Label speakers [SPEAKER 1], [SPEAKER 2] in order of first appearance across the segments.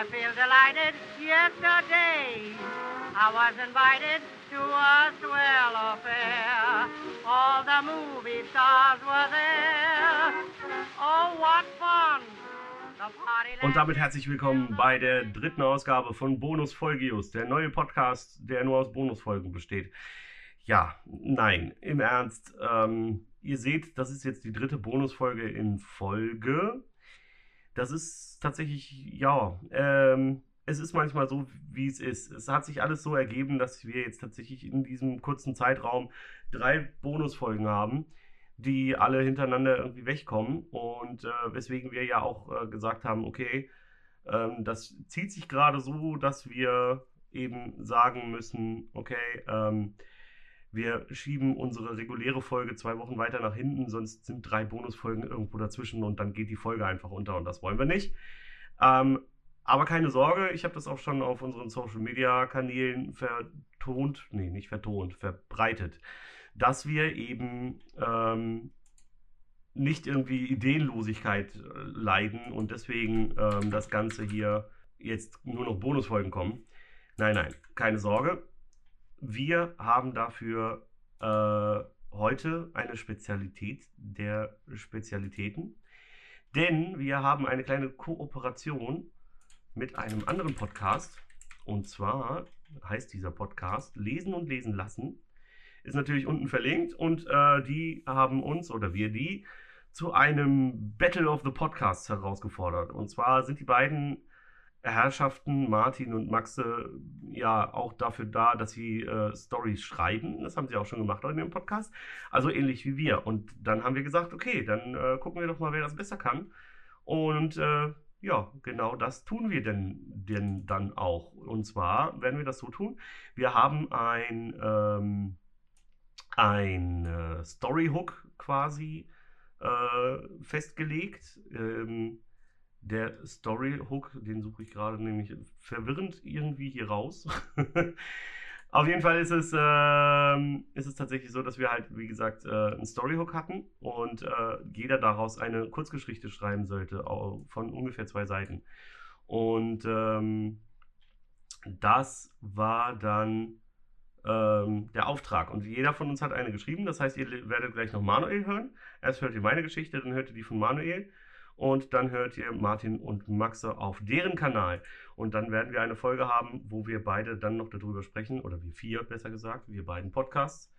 [SPEAKER 1] I feel delighted. Yesterday I was invited to a swell affair. All the movie stars were there. Oh, what fun!
[SPEAKER 2] Und damit herzlich willkommen bei der dritten Ausgabe von Bonus Folgius, der neue Podcast, der nur aus Bonusfolgen besteht. Ja, nein, im Ernst. Ähm, ihr seht, das ist jetzt die dritte Bonusfolge in Folge. Das ist tatsächlich, ja, ähm, es ist manchmal so, wie es ist. Es hat sich alles so ergeben, dass wir jetzt tatsächlich in diesem kurzen Zeitraum drei Bonusfolgen haben, die alle hintereinander irgendwie wegkommen. Und äh, weswegen wir ja auch äh, gesagt haben, okay, ähm, das zieht sich gerade so, dass wir eben sagen müssen, okay, ähm, wir schieben unsere reguläre Folge zwei Wochen weiter nach hinten, sonst sind drei Bonusfolgen irgendwo dazwischen und dann geht die Folge einfach unter und das wollen wir nicht. Ähm, aber keine Sorge, ich habe das auch schon auf unseren Social Media Kanälen vertont, nee, nicht vertont, verbreitet, dass wir eben ähm, nicht irgendwie Ideenlosigkeit äh, leiden und deswegen ähm, das Ganze hier jetzt nur noch Bonusfolgen kommen. Nein, nein, keine Sorge. Wir haben dafür äh, heute eine Spezialität der Spezialitäten, denn wir haben eine kleine Kooperation mit einem anderen Podcast. Und zwar heißt dieser Podcast Lesen und Lesen lassen. Ist natürlich unten verlinkt und äh, die haben uns oder wir die zu einem Battle of the Podcasts herausgefordert. Und zwar sind die beiden Herrschaften, Martin und Maxe, ja auch dafür da, dass sie äh, Stories schreiben. Das haben sie auch schon gemacht in dem Podcast. Also ähnlich wie wir. Und dann haben wir gesagt, okay, dann äh, gucken wir doch mal, wer das besser kann. Und äh, ja, genau das tun wir denn, denn dann auch. Und zwar werden wir das so tun. Wir haben ein, ähm, ein äh, Storyhook quasi äh, festgelegt. Ähm, der Storyhook, den suche ich gerade nämlich verwirrend irgendwie hier raus. Auf jeden Fall ist es, ähm, ist es tatsächlich so, dass wir halt, wie gesagt, äh, einen Storyhook hatten und äh, jeder daraus eine Kurzgeschichte schreiben sollte von ungefähr zwei Seiten. Und ähm, das war dann ähm, der Auftrag. Und jeder von uns hat eine geschrieben. Das heißt, ihr werdet gleich noch Manuel hören. Erst hört ihr meine Geschichte, dann hört ihr die von Manuel. Und dann hört ihr Martin und Maxe auf deren Kanal. Und dann werden wir eine Folge haben, wo wir beide dann noch darüber sprechen, oder wir vier besser gesagt, wir beiden Podcasts.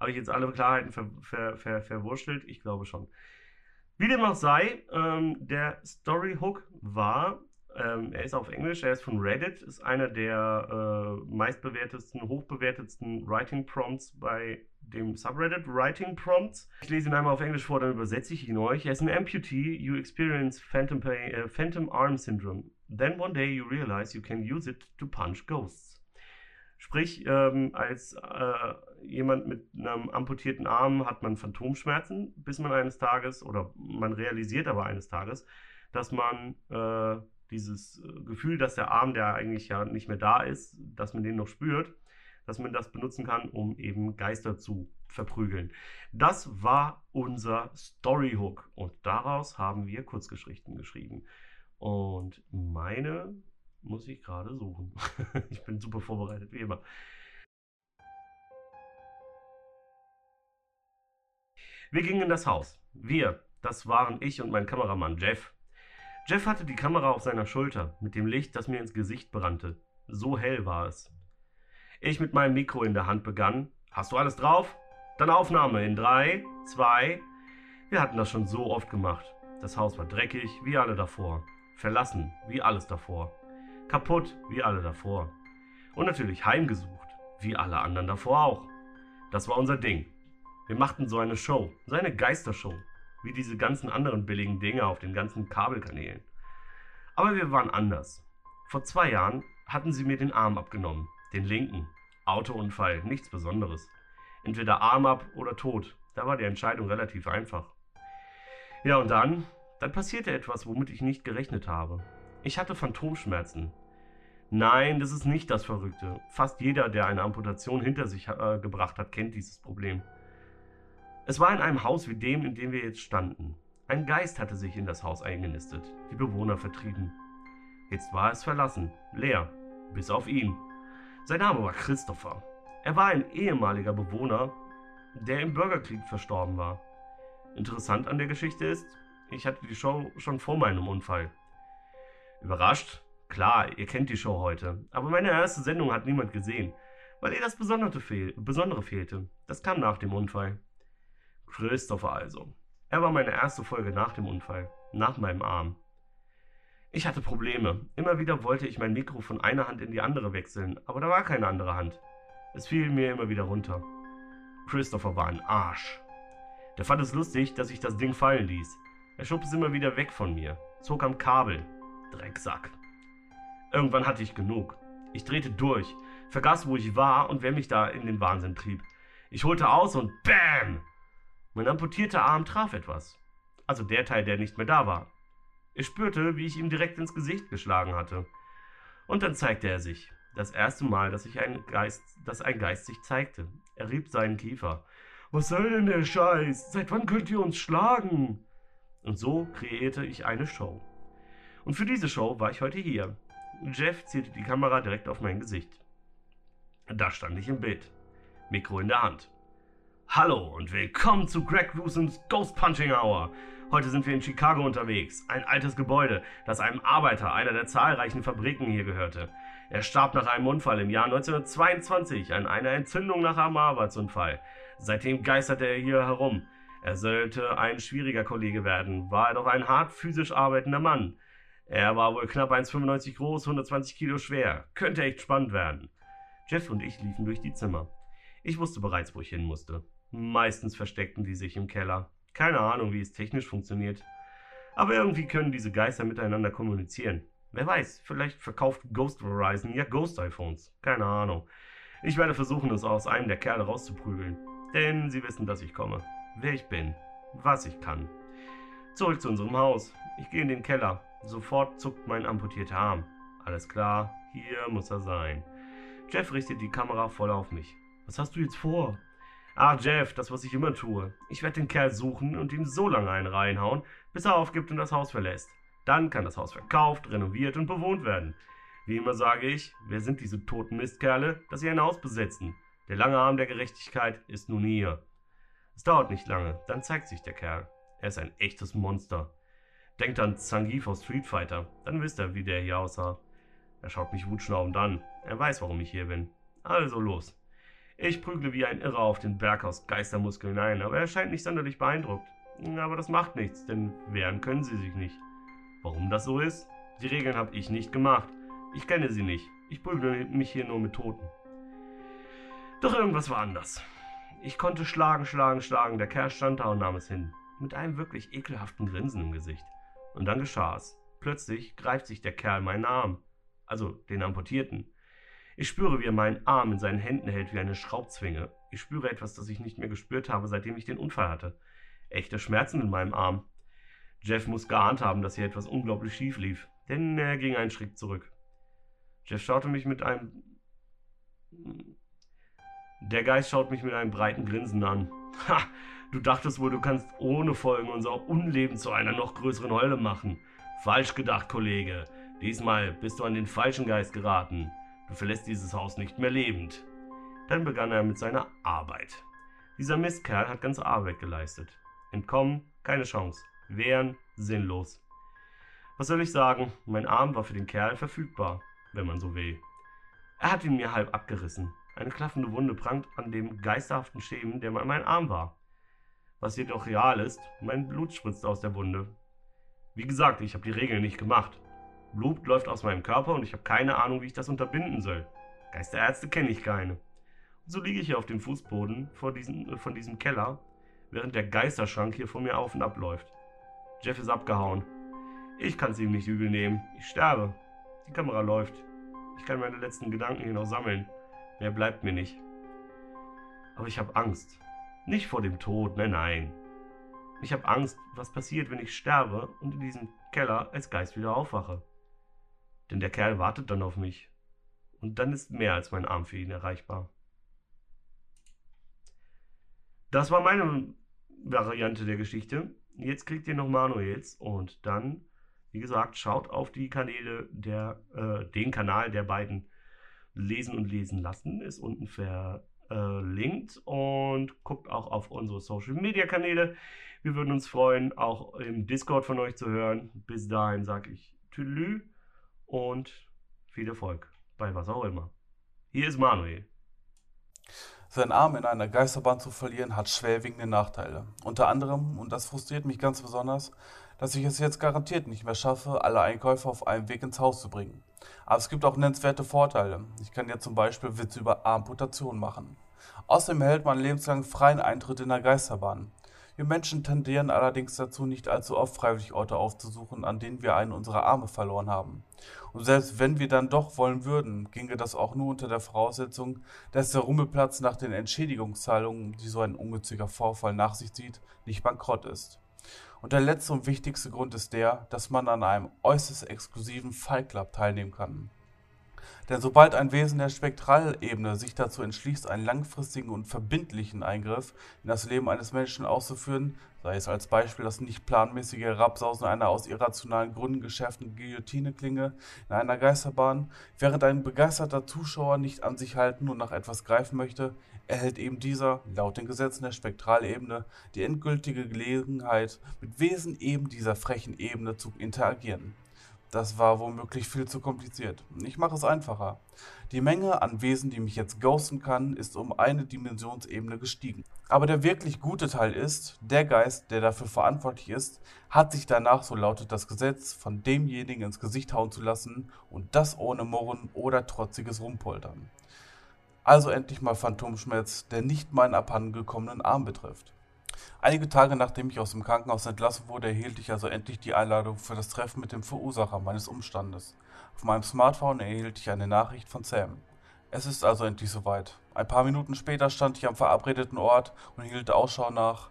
[SPEAKER 2] Habe ich jetzt alle Klarheiten ver, ver, ver, verwurschtelt? Ich glaube schon. Wie dem auch sei, ähm, der Storyhook war, ähm, er ist auf Englisch, er ist von Reddit, ist einer der äh, meistbewertetsten, hochbewertetsten Writing Prompts bei dem Subreddit Writing Prompts. Ich lese ihn einmal auf Englisch vor, dann übersetze ich ihn euch. As an amputee, you experience phantom, pain, äh, phantom arm syndrome. Then one day you realize you can use it to punch ghosts. Sprich, ähm, als äh, jemand mit einem amputierten Arm hat man Phantomschmerzen, bis man eines Tages, oder man realisiert aber eines Tages, dass man äh, dieses äh, Gefühl, dass der Arm, der eigentlich ja nicht mehr da ist, dass man den noch spürt, dass man das benutzen kann, um eben Geister zu verprügeln. Das war unser Storyhook und daraus haben wir Kurzgeschichten geschrieben. Und meine muss ich gerade suchen. ich bin super vorbereitet, wie immer. Wir gingen in das Haus. Wir, das waren ich und mein Kameramann Jeff. Jeff hatte die Kamera auf seiner Schulter, mit dem Licht, das mir ins Gesicht brannte. So hell war es. Ich mit meinem Mikro in der Hand begann. Hast du alles drauf? Dann Aufnahme in drei, zwei. Wir hatten das schon so oft gemacht. Das Haus war dreckig, wie alle davor. Verlassen, wie alles davor. Kaputt, wie alle davor. Und natürlich heimgesucht, wie alle anderen davor auch. Das war unser Ding. Wir machten so eine Show, so eine Geistershow, wie diese ganzen anderen billigen Dinge auf den ganzen Kabelkanälen. Aber wir waren anders. Vor zwei Jahren hatten sie mir den Arm abgenommen, den linken. Autounfall, nichts Besonderes. Entweder Arm ab oder tot. Da war die Entscheidung relativ einfach. Ja, und dann, dann passierte etwas, womit ich nicht gerechnet habe. Ich hatte Phantomschmerzen. Nein, das ist nicht das Verrückte. Fast jeder, der eine Amputation hinter sich äh, gebracht hat, kennt dieses Problem. Es war in einem Haus wie dem, in dem wir jetzt standen. Ein Geist hatte sich in das Haus eingenistet, die Bewohner vertrieben. Jetzt war es verlassen, leer, bis auf ihn. Sein Name war Christopher. Er war ein ehemaliger Bewohner, der im Bürgerkrieg verstorben war. Interessant an der Geschichte ist, ich hatte die Show schon vor meinem Unfall. Überrascht? Klar, ihr kennt die Show heute, aber meine erste Sendung hat niemand gesehen, weil ihr das Besondere, fehl Besondere fehlte. Das kam nach dem Unfall. Christopher also. Er war meine erste Folge nach dem Unfall, nach meinem Arm. Ich hatte Probleme. Immer wieder wollte ich mein Mikro von einer Hand in die andere wechseln, aber da war keine andere Hand. Es fiel mir immer wieder runter. Christopher war ein Arsch. Der fand es lustig, dass ich das Ding fallen ließ. Er schob es immer wieder weg von mir, zog am Kabel. Drecksack. Irgendwann hatte ich genug. Ich drehte durch, vergaß, wo ich war und wer mich da in den Wahnsinn trieb. Ich holte aus und BÄM! Mein amputierter Arm traf etwas. Also der Teil, der nicht mehr da war. Ich spürte, wie ich ihm direkt ins Gesicht geschlagen hatte. Und dann zeigte er sich. Das erste Mal, dass, ich ein Geist, dass ein Geist sich zeigte. Er rieb seinen Kiefer. Was soll denn der Scheiß? Seit wann könnt ihr uns schlagen? Und so kreierte ich eine Show. Und für diese Show war ich heute hier. Jeff zielte die Kamera direkt auf mein Gesicht. Da stand ich im Bild, Mikro in der Hand. Hallo und willkommen zu Greg Rusens Ghost Punching Hour. Heute sind wir in Chicago unterwegs, ein altes Gebäude, das einem Arbeiter einer der zahlreichen Fabriken hier gehörte. Er starb nach einem Unfall im Jahr 1922 an einer Entzündung nach einem Arbeitsunfall. Seitdem geisterte er hier herum. Er sollte ein schwieriger Kollege werden, war er doch ein hart physisch arbeitender Mann. Er war wohl knapp 1,95 groß, 120 Kilo schwer. Könnte echt spannend werden. Jeff und ich liefen durch die Zimmer. Ich wusste bereits, wo ich hin musste. Meistens versteckten die sich im Keller. Keine Ahnung, wie es technisch funktioniert. Aber irgendwie können diese Geister miteinander kommunizieren. Wer weiß, vielleicht verkauft Ghost Verizon ja Ghost iPhones. Keine Ahnung. Ich werde versuchen, es aus einem der Kerle rauszuprügeln. Denn sie wissen, dass ich komme. Wer ich bin. Was ich kann. Zurück zu unserem Haus. Ich gehe in den Keller. Sofort zuckt mein amputierter Arm. Alles klar, hier muss er sein. Jeff richtet die Kamera voll auf mich. Was hast du jetzt vor? Ach, Jeff, das, was ich immer tue. Ich werde den Kerl suchen und ihm so lange einen reinhauen, bis er aufgibt und das Haus verlässt. Dann kann das Haus verkauft, renoviert und bewohnt werden. Wie immer sage ich, wer sind diese toten Mistkerle, dass sie ein Haus besetzen? Der lange Arm der Gerechtigkeit ist nun hier. Es dauert nicht lange, dann zeigt sich der Kerl. Er ist ein echtes Monster. Denkt an Zangief aus Street Fighter, dann wisst ihr, wie der hier aussah. Er schaut mich wutschnaubend an. Er weiß, warum ich hier bin. Also los. Ich prügle wie ein Irrer auf den Berg aus Geistermuskeln ein, aber er scheint nicht sonderlich beeindruckt. Aber das macht nichts, denn wehren können sie sich nicht. Warum das so ist? Die Regeln habe ich nicht gemacht. Ich kenne sie nicht. Ich prügle mich hier nur mit Toten. Doch irgendwas war anders. Ich konnte schlagen, schlagen, schlagen. Der Kerl stand da und nahm es hin. Mit einem wirklich ekelhaften Grinsen im Gesicht. Und dann geschah es. Plötzlich greift sich der Kerl meinen Arm. Also den amputierten. Ich spüre, wie er meinen Arm in seinen Händen hält wie eine Schraubzwinge. Ich spüre etwas, das ich nicht mehr gespürt habe, seitdem ich den Unfall hatte. Echte Schmerzen in meinem Arm. Jeff muss geahnt haben, dass hier etwas unglaublich schief lief, denn er ging einen Schritt zurück. Jeff schaute mich mit einem. Der Geist schaut mich mit einem breiten Grinsen an. Ha! Du dachtest wohl, du kannst ohne Folgen unser Unleben zu einer noch größeren Hölle machen. Falsch gedacht, Kollege. Diesmal bist du an den falschen Geist geraten. Du verlässt dieses Haus nicht mehr lebend. Dann begann er mit seiner Arbeit. Dieser Mistkerl hat ganze Arbeit geleistet. Entkommen, keine Chance. Wehren, sinnlos. Was soll ich sagen? Mein Arm war für den Kerl verfügbar, wenn man so will. Er hat ihn mir halb abgerissen. Eine klaffende Wunde prangt an dem geisterhaften Schemen, der mal mein Arm war. Was jedoch real ist, mein Blut spritzt aus der Wunde. Wie gesagt, ich habe die Regeln nicht gemacht. Blut läuft aus meinem Körper und ich habe keine Ahnung, wie ich das unterbinden soll. Geisterärzte kenne ich keine. Und so liege ich hier auf dem Fußboden vor diesem, äh, von diesem Keller, während der Geisterschrank hier vor mir auf und ab läuft. Jeff ist abgehauen. Ich kann es ihm nicht übel nehmen. Ich sterbe. Die Kamera läuft. Ich kann meine letzten Gedanken hier noch sammeln. Mehr bleibt mir nicht. Aber ich habe Angst. Nicht vor dem Tod, nein, nein. Ich habe Angst, was passiert, wenn ich sterbe und in diesem Keller als Geist wieder aufwache. Denn der Kerl wartet dann auf mich. Und dann ist mehr als mein Arm für ihn erreichbar. Das war meine Variante der Geschichte. Jetzt kriegt ihr noch Manuels und dann wie gesagt, schaut auf die Kanäle der, äh, den Kanal der beiden Lesen und Lesen lassen, ist unten verlinkt und guckt auch auf unsere Social Media Kanäle. Wir würden uns freuen, auch im Discord von euch zu hören. Bis dahin sage ich Tüdelü und viel Erfolg bei was auch immer. Hier ist Manuel.
[SPEAKER 3] Seinen Arm in einer Geisterbahn zu verlieren, hat schwerwiegende Nachteile. Unter anderem, und das frustriert mich ganz besonders, dass ich es jetzt garantiert nicht mehr schaffe, alle Einkäufe auf einem Weg ins Haus zu bringen. Aber es gibt auch nennenswerte Vorteile. Ich kann ja zum Beispiel Witze über Amputation machen. Außerdem erhält man lebenslang freien Eintritt in der Geisterbahn. Wir Menschen tendieren allerdings dazu, nicht allzu oft freiwillig Orte aufzusuchen, an denen wir einen unserer Arme verloren haben. Und selbst wenn wir dann doch wollen würden, ginge das auch nur unter der Voraussetzung, dass der Rummelplatz nach den Entschädigungszahlungen, die so ein ungünstiger Vorfall nach sich zieht, nicht bankrott ist. Und der letzte und wichtigste Grund ist der, dass man an einem äußerst exklusiven Fight Club teilnehmen kann. Denn sobald ein Wesen der Spektralebene sich dazu entschließt, einen langfristigen und verbindlichen Eingriff in das Leben eines Menschen auszuführen, sei es als Beispiel das nicht planmäßige Herabsausen einer aus irrationalen Gründen geschärften Guillotineklinge in einer Geisterbahn, während ein begeisterter Zuschauer nicht an sich halten und nach etwas greifen möchte, erhält eben dieser, laut den Gesetzen der Spektralebene, die endgültige Gelegenheit, mit Wesen eben dieser frechen Ebene zu interagieren. Das war womöglich viel zu kompliziert. Ich mache es einfacher. Die Menge an Wesen, die mich jetzt ghosten kann, ist um eine Dimensionsebene gestiegen. Aber der wirklich gute Teil ist, der Geist, der dafür verantwortlich ist, hat sich danach, so lautet das Gesetz, von demjenigen ins Gesicht hauen zu lassen und das ohne Murren oder trotziges Rumpoltern. Also endlich mal Phantomschmerz, der nicht meinen abhandengekommenen Arm betrifft. Einige Tage nachdem ich aus dem Krankenhaus entlassen wurde, erhielt ich also endlich die Einladung für das Treffen mit dem Verursacher meines Umstandes. Auf meinem Smartphone erhielt ich eine Nachricht von Sam. Es ist also endlich soweit. Ein paar Minuten später stand ich am verabredeten Ort und hielt Ausschau nach.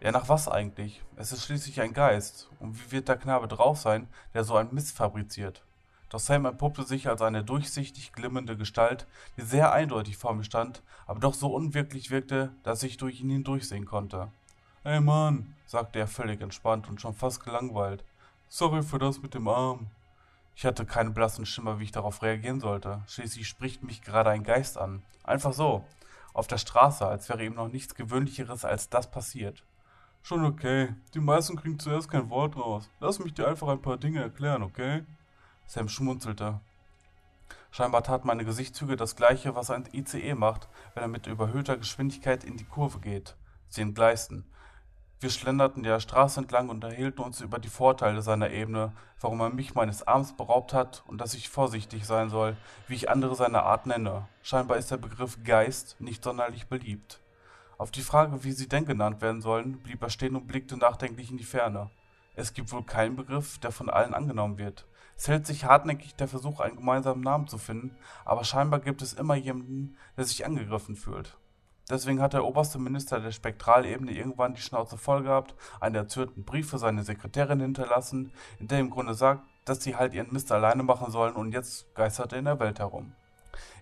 [SPEAKER 3] Ja, nach was eigentlich? Es ist schließlich ein Geist. Und wie wird der Knabe drauf sein, der so ein Mist fabriziert? Doch Sam entpuppte sich als eine durchsichtig glimmende Gestalt, die sehr eindeutig vor mir stand, aber doch so unwirklich wirkte, dass ich durch ihn hindurchsehen konnte. Ey Mann, sagte er völlig entspannt und schon fast gelangweilt. Sorry für das mit dem Arm. Ich hatte keinen blassen Schimmer, wie ich darauf reagieren sollte. Schließlich spricht mich gerade ein Geist an. Einfach so. Auf der Straße, als wäre ihm noch nichts Gewöhnlicheres als das passiert. Schon okay. Die meisten kriegen zuerst kein Wort raus. Lass mich dir einfach ein paar Dinge erklären, okay? Sam schmunzelte. Scheinbar tat meine Gesichtszüge das gleiche, was ein ICE macht, wenn er mit überhöhter Geschwindigkeit in die Kurve geht. Sie entgleisten. Wir schlenderten der Straße entlang und erhielten uns über die Vorteile seiner Ebene, warum er mich meines Arms beraubt hat und dass ich vorsichtig sein soll, wie ich andere seiner Art nenne. Scheinbar ist der Begriff Geist nicht sonderlich beliebt. Auf die Frage, wie sie denn genannt werden sollen, blieb er stehen und blickte nachdenklich in die Ferne. Es gibt wohl keinen Begriff, der von allen angenommen wird. Es hält sich hartnäckig der Versuch, einen gemeinsamen Namen zu finden, aber scheinbar gibt es immer jemanden, der sich angegriffen fühlt. Deswegen hat der oberste Minister der Spektralebene irgendwann die Schnauze voll gehabt, einen erzürnten Brief für seine Sekretärin hinterlassen, in der im Grunde sagt, dass sie halt ihren Mist alleine machen sollen und jetzt geistert er in der Welt herum.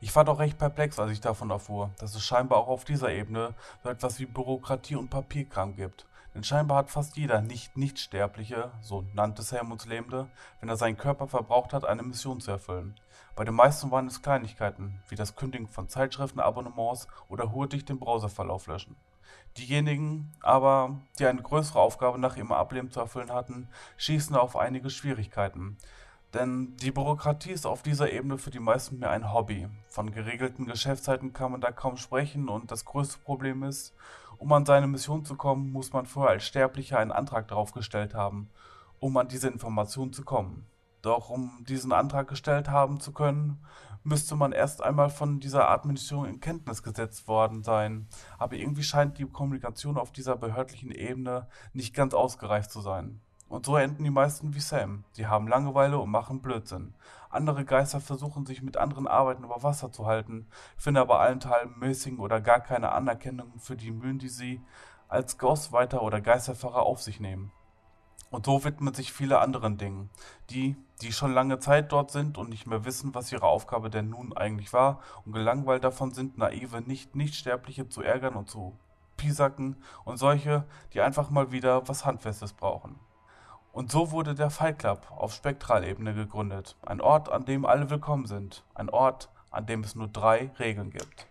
[SPEAKER 3] Ich war doch recht perplex, als ich davon erfuhr, dass es scheinbar auch auf dieser Ebene so etwas wie Bürokratie und Papierkram gibt. Denn scheinbar hat fast jeder Nicht-Nichtsterbliche, so nannte Helmuts Lebende, wenn er seinen Körper verbraucht hat, eine Mission zu erfüllen. Bei den meisten waren es Kleinigkeiten, wie das Kündigen von Zeitschriftenabonnements oder hurtig den Browserverlauf löschen. Diejenigen aber, die eine größere Aufgabe nach ihrem Ableben zu erfüllen hatten, schießen auf einige Schwierigkeiten. Denn die Bürokratie ist auf dieser Ebene für die meisten mehr ein Hobby. Von geregelten Geschäftszeiten kann man da kaum sprechen und das größte Problem ist, um an seine Mission zu kommen, muss man vorher als Sterblicher einen Antrag darauf gestellt haben, um an diese Information zu kommen. Doch um diesen Antrag gestellt haben zu können, müsste man erst einmal von dieser Art Mission in Kenntnis gesetzt worden sein. Aber irgendwie scheint die Kommunikation auf dieser behördlichen Ebene nicht ganz ausgereift zu sein. Und so enden die meisten wie Sam. Sie haben Langeweile und machen Blödsinn. Andere Geister versuchen sich mit anderen Arbeiten über Wasser zu halten, finden aber allenthalben mäßigen oder gar keine Anerkennung für die Mühen, die sie als Ghostwriter oder Geisterfahrer auf sich nehmen. Und so widmen sich viele anderen Dingen. Die, die schon lange Zeit dort sind und nicht mehr wissen, was ihre Aufgabe denn nun eigentlich war und gelangweilt davon sind, naive Nicht-Nichtsterbliche zu ärgern und zu piesacken und solche, die einfach mal wieder was Handfestes brauchen. Und so wurde der Fight Club auf Spektralebene gegründet. Ein Ort, an dem alle willkommen sind. Ein Ort, an dem es nur drei Regeln gibt.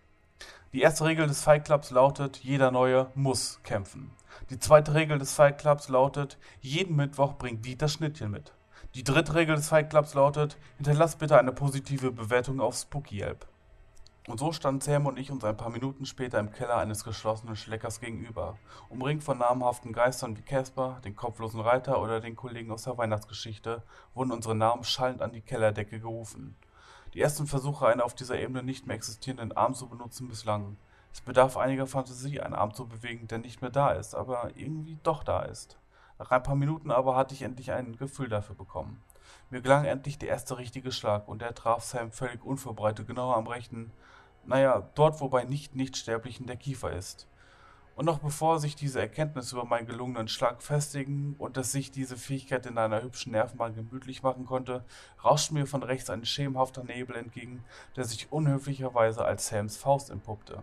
[SPEAKER 3] Die erste Regel des Fight Clubs lautet, jeder Neue muss kämpfen. Die zweite Regel des Fight Clubs lautet, jeden Mittwoch bringt Dieter Schnittchen mit. Die dritte Regel des Fight Clubs lautet, hinterlass bitte eine positive Bewertung auf Spooky Yelp. Und so standen Sam und ich uns ein paar Minuten später im Keller eines geschlossenen Schleckers gegenüber, umringt von namhaften Geistern wie Casper, den kopflosen Reiter oder den Kollegen aus der Weihnachtsgeschichte, wurden unsere Namen schallend an die Kellerdecke gerufen. Die ersten Versuche, einen auf dieser Ebene nicht mehr existierenden Arm zu benutzen, misslangen. Es bedarf einiger Fantasie, einen Arm zu bewegen, der nicht mehr da ist, aber irgendwie doch da ist. Nach ein paar Minuten aber hatte ich endlich ein Gefühl dafür bekommen. Mir gelang endlich der erste richtige Schlag und der traf Sam völlig unvorbereitet genau am rechten, naja, dort, wo bei Nicht-Nichtsterblichen der Kiefer ist. Und noch bevor sich diese Erkenntnis über meinen gelungenen Schlag festigen und dass sich diese Fähigkeit in einer hübschen Nervenbahn gemütlich machen konnte, rauschte mir von rechts ein schemenhafter Nebel entgegen, der sich unhöflicherweise als Sams Faust entpuppte.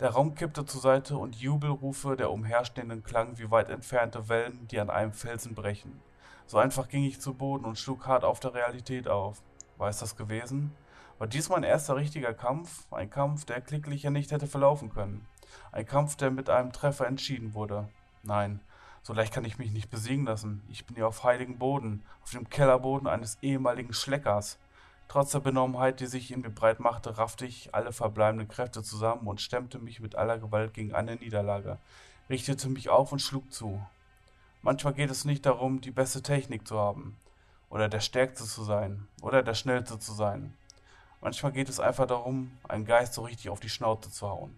[SPEAKER 3] Der Raum kippte zur Seite und Jubelrufe der Umherstehenden klangen wie weit entfernte Wellen, die an einem Felsen brechen. So einfach ging ich zu Boden und schlug hart auf der Realität auf. War es das gewesen? War dies mein erster richtiger Kampf? Ein Kampf, der klicklicher nicht hätte verlaufen können. Ein Kampf, der mit einem Treffer entschieden wurde. Nein, so leicht kann ich mich nicht besiegen lassen. Ich bin hier auf heiligen Boden, auf dem Kellerboden eines ehemaligen Schleckers. Trotz der Benommenheit, die sich in mir breit machte, raffte ich alle verbleibenden Kräfte zusammen und stemmte mich mit aller Gewalt gegen eine Niederlage, richtete mich auf und schlug zu. Manchmal geht es nicht darum, die beste Technik zu haben, oder der Stärkste zu sein, oder der Schnellste zu sein. Manchmal geht es einfach darum, einen Geist so richtig auf die Schnauze zu hauen.